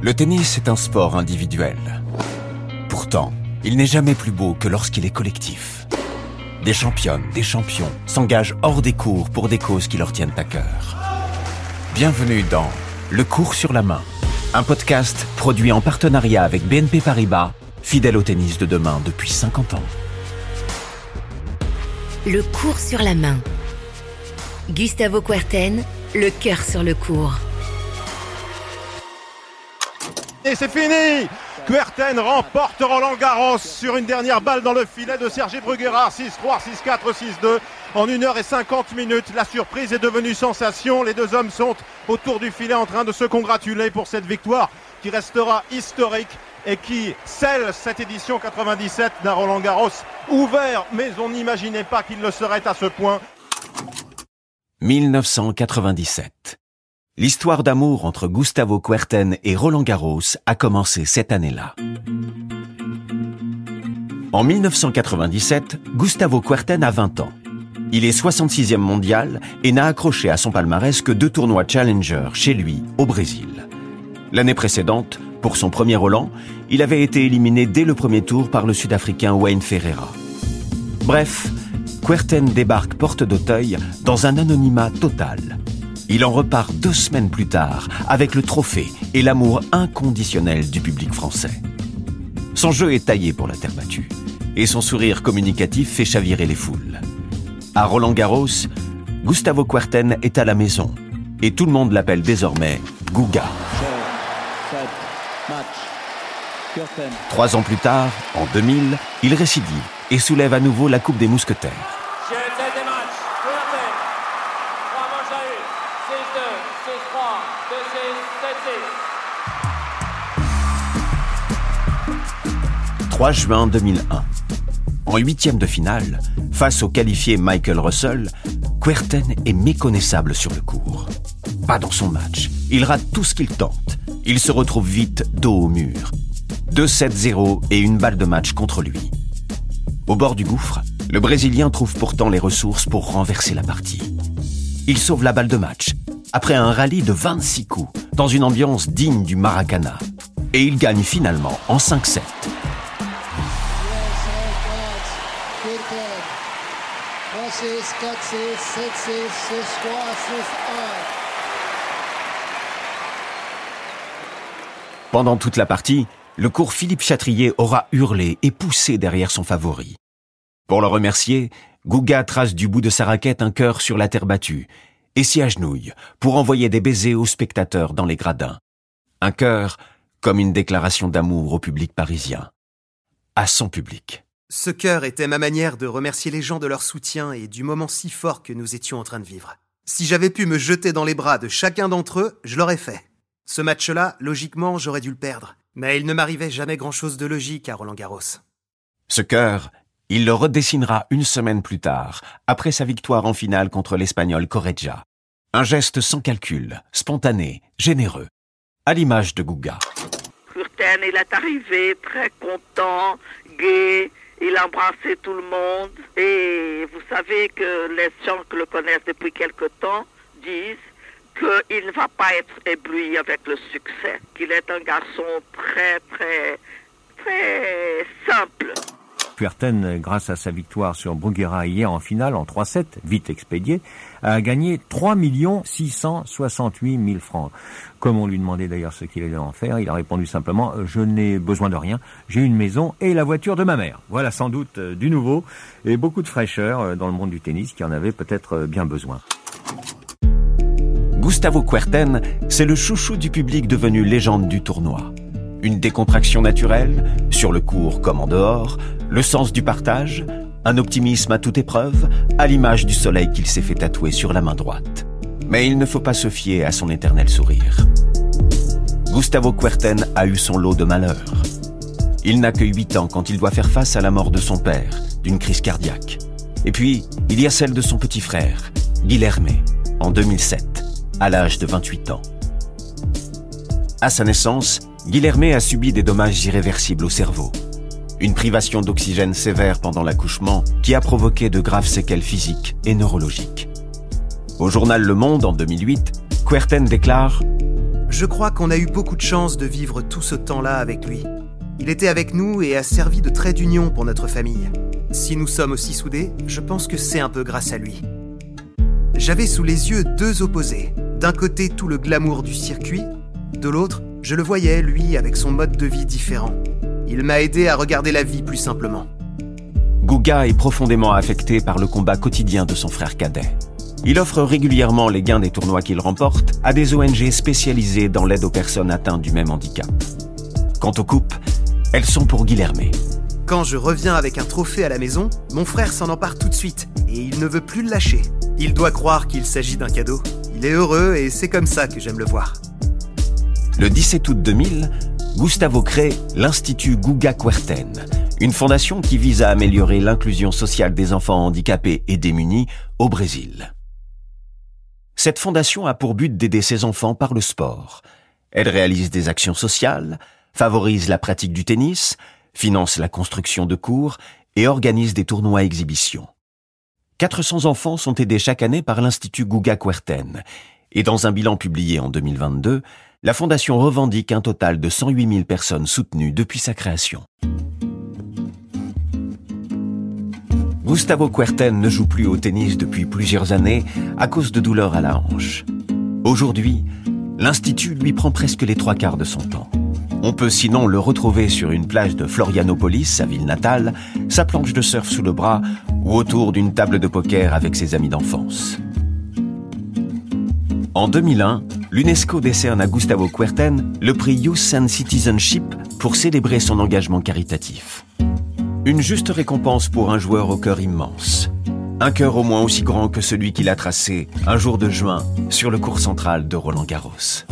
Le tennis est un sport individuel. Pourtant, il n'est jamais plus beau que lorsqu'il est collectif. Des championnes, des champions s'engagent hors des cours pour des causes qui leur tiennent à cœur. Bienvenue dans Le cours sur la main, un podcast produit en partenariat avec BNP Paribas, fidèle au tennis de demain depuis 50 ans. Le cours sur la main. Gustavo Kuerten, le cœur sur le cours. C'est fini Kuerten remporte Roland Garros sur une dernière balle dans le filet de Sergi Bruguera. 6-3, 6-4, 6-2. En 1h50 minutes, la surprise est devenue sensation. Les deux hommes sont autour du filet en train de se congratuler pour cette victoire qui restera historique et qui scelle cette édition 97 d'un Roland Garros ouvert, mais on n'imaginait pas qu'il le serait à ce point. 1997. L'histoire d'amour entre Gustavo Kuerten et Roland Garros a commencé cette année-là. En 1997, Gustavo Kuerten a 20 ans. Il est 66e mondial et n'a accroché à son palmarès que deux tournois Challenger chez lui, au Brésil. L'année précédente, pour son premier Roland, il avait été éliminé dès le premier tour par le Sud-Africain Wayne Ferreira. Bref, Kuerten débarque porte d'Auteuil dans un anonymat total. Il en repart deux semaines plus tard avec le trophée et l'amour inconditionnel du public français. Son jeu est taillé pour la terre battue et son sourire communicatif fait chavirer les foules. À Roland Garros, Gustavo Kuerten est à la maison et tout le monde l'appelle désormais Guga. Trois ans plus tard, en 2000, il récidive et soulève à nouveau la Coupe des Mousquetaires. « 3 juin 2001. En huitième de finale, face au qualifié Michael Russell, Kuerten est méconnaissable sur le court. Pas dans son match. Il rate tout ce qu'il tente. Il se retrouve vite dos au mur. 2-7-0 et une balle de match contre lui. Au bord du gouffre, le Brésilien trouve pourtant les ressources pour renverser la partie. Il sauve la balle de match, après un rallye de 26 coups, dans une ambiance digne du Maracana. Et il gagne finalement en 5-7. Pendant toute la partie, le cours Philippe Chatrier aura hurlé et poussé derrière son favori. Pour le remercier, Gouga trace du bout de sa raquette un cœur sur la terre battue et s'y agenouille pour envoyer des baisers aux spectateurs dans les gradins. Un cœur comme une déclaration d'amour au public parisien. À son public. Ce cœur était ma manière de remercier les gens de leur soutien et du moment si fort que nous étions en train de vivre. Si j'avais pu me jeter dans les bras de chacun d'entre eux, je l'aurais fait. Ce match-là, logiquement, j'aurais dû le perdre. Mais il ne m'arrivait jamais grand-chose de logique à Roland Garros. Ce cœur, il le redessinera une semaine plus tard, après sa victoire en finale contre l'Espagnol Correggia. Un geste sans calcul, spontané, généreux, à l'image de Guga. Kurten, il est arrivé très content, gai, il a embrassé tout le monde. Et vous savez que les gens qui le connaissent depuis quelque temps disent qu'il ne va pas être ébloui avec le succès, qu'il est un garçon très, très, très simple. Puerten, grâce à sa victoire sur Bruguera hier en finale en 3-7, vite expédié, a gagné 3 668 000 francs. Comme on lui demandait d'ailleurs ce qu'il allait en faire, il a répondu simplement « Je n'ai besoin de rien, j'ai une maison et la voiture de ma mère ». Voilà sans doute euh, du nouveau et beaucoup de fraîcheur euh, dans le monde du tennis qui en avait peut-être euh, bien besoin. Gustavo Kuerten, c'est le chouchou du public devenu légende du tournoi. Une décontraction naturelle, sur le court comme en dehors, le sens du partage, un optimisme à toute épreuve, à l'image du soleil qu'il s'est fait tatouer sur la main droite. Mais il ne faut pas se fier à son éternel sourire. Gustavo Kuerten a eu son lot de malheurs. Il n'a que 8 ans quand il doit faire face à la mort de son père, d'une crise cardiaque. Et puis, il y a celle de son petit frère, Guilherme, en 2007 à l'âge de 28 ans. À sa naissance, Guilherme a subi des dommages irréversibles au cerveau. Une privation d'oxygène sévère pendant l'accouchement qui a provoqué de graves séquelles physiques et neurologiques. Au journal Le Monde en 2008, Kuerten déclare Je crois qu'on a eu beaucoup de chance de vivre tout ce temps-là avec lui. Il était avec nous et a servi de trait d'union pour notre famille. Si nous sommes aussi soudés, je pense que c'est un peu grâce à lui. J'avais sous les yeux deux opposés. D'un côté tout le glamour du circuit, de l'autre, je le voyais, lui, avec son mode de vie différent. Il m'a aidé à regarder la vie plus simplement. Gouga est profondément affecté par le combat quotidien de son frère cadet. Il offre régulièrement les gains des tournois qu'il remporte à des ONG spécialisées dans l'aide aux personnes atteintes du même handicap. Quant aux coupes, elles sont pour Guilhermé. Quand je reviens avec un trophée à la maison, mon frère s'en empare tout de suite et il ne veut plus le lâcher. Il doit croire qu'il s'agit d'un cadeau. Il est heureux et c'est comme ça que j'aime le voir. Le 17 août 2000, Gustavo crée l'Institut Guga Kuerten, une fondation qui vise à améliorer l'inclusion sociale des enfants handicapés et démunis au Brésil. Cette fondation a pour but d'aider ces enfants par le sport. Elle réalise des actions sociales, favorise la pratique du tennis, finance la construction de cours et organise des tournois exhibitions. 400 enfants sont aidés chaque année par l'Institut Guga Kuerten et dans un bilan publié en 2022, la Fondation revendique un total de 108 000 personnes soutenues depuis sa création. Gustavo Kuerten ne joue plus au tennis depuis plusieurs années à cause de douleurs à la hanche. Aujourd'hui, l'Institut lui prend presque les trois quarts de son temps. On peut sinon le retrouver sur une plage de Florianopolis, sa ville natale, sa planche de surf sous le bras ou autour d'une table de poker avec ses amis d'enfance. En 2001, l'UNESCO décerne à Gustavo Kuerten le prix Youth and Citizenship pour célébrer son engagement caritatif. Une juste récompense pour un joueur au cœur immense. Un cœur au moins aussi grand que celui qu'il a tracé un jour de juin sur le cours central de Roland Garros.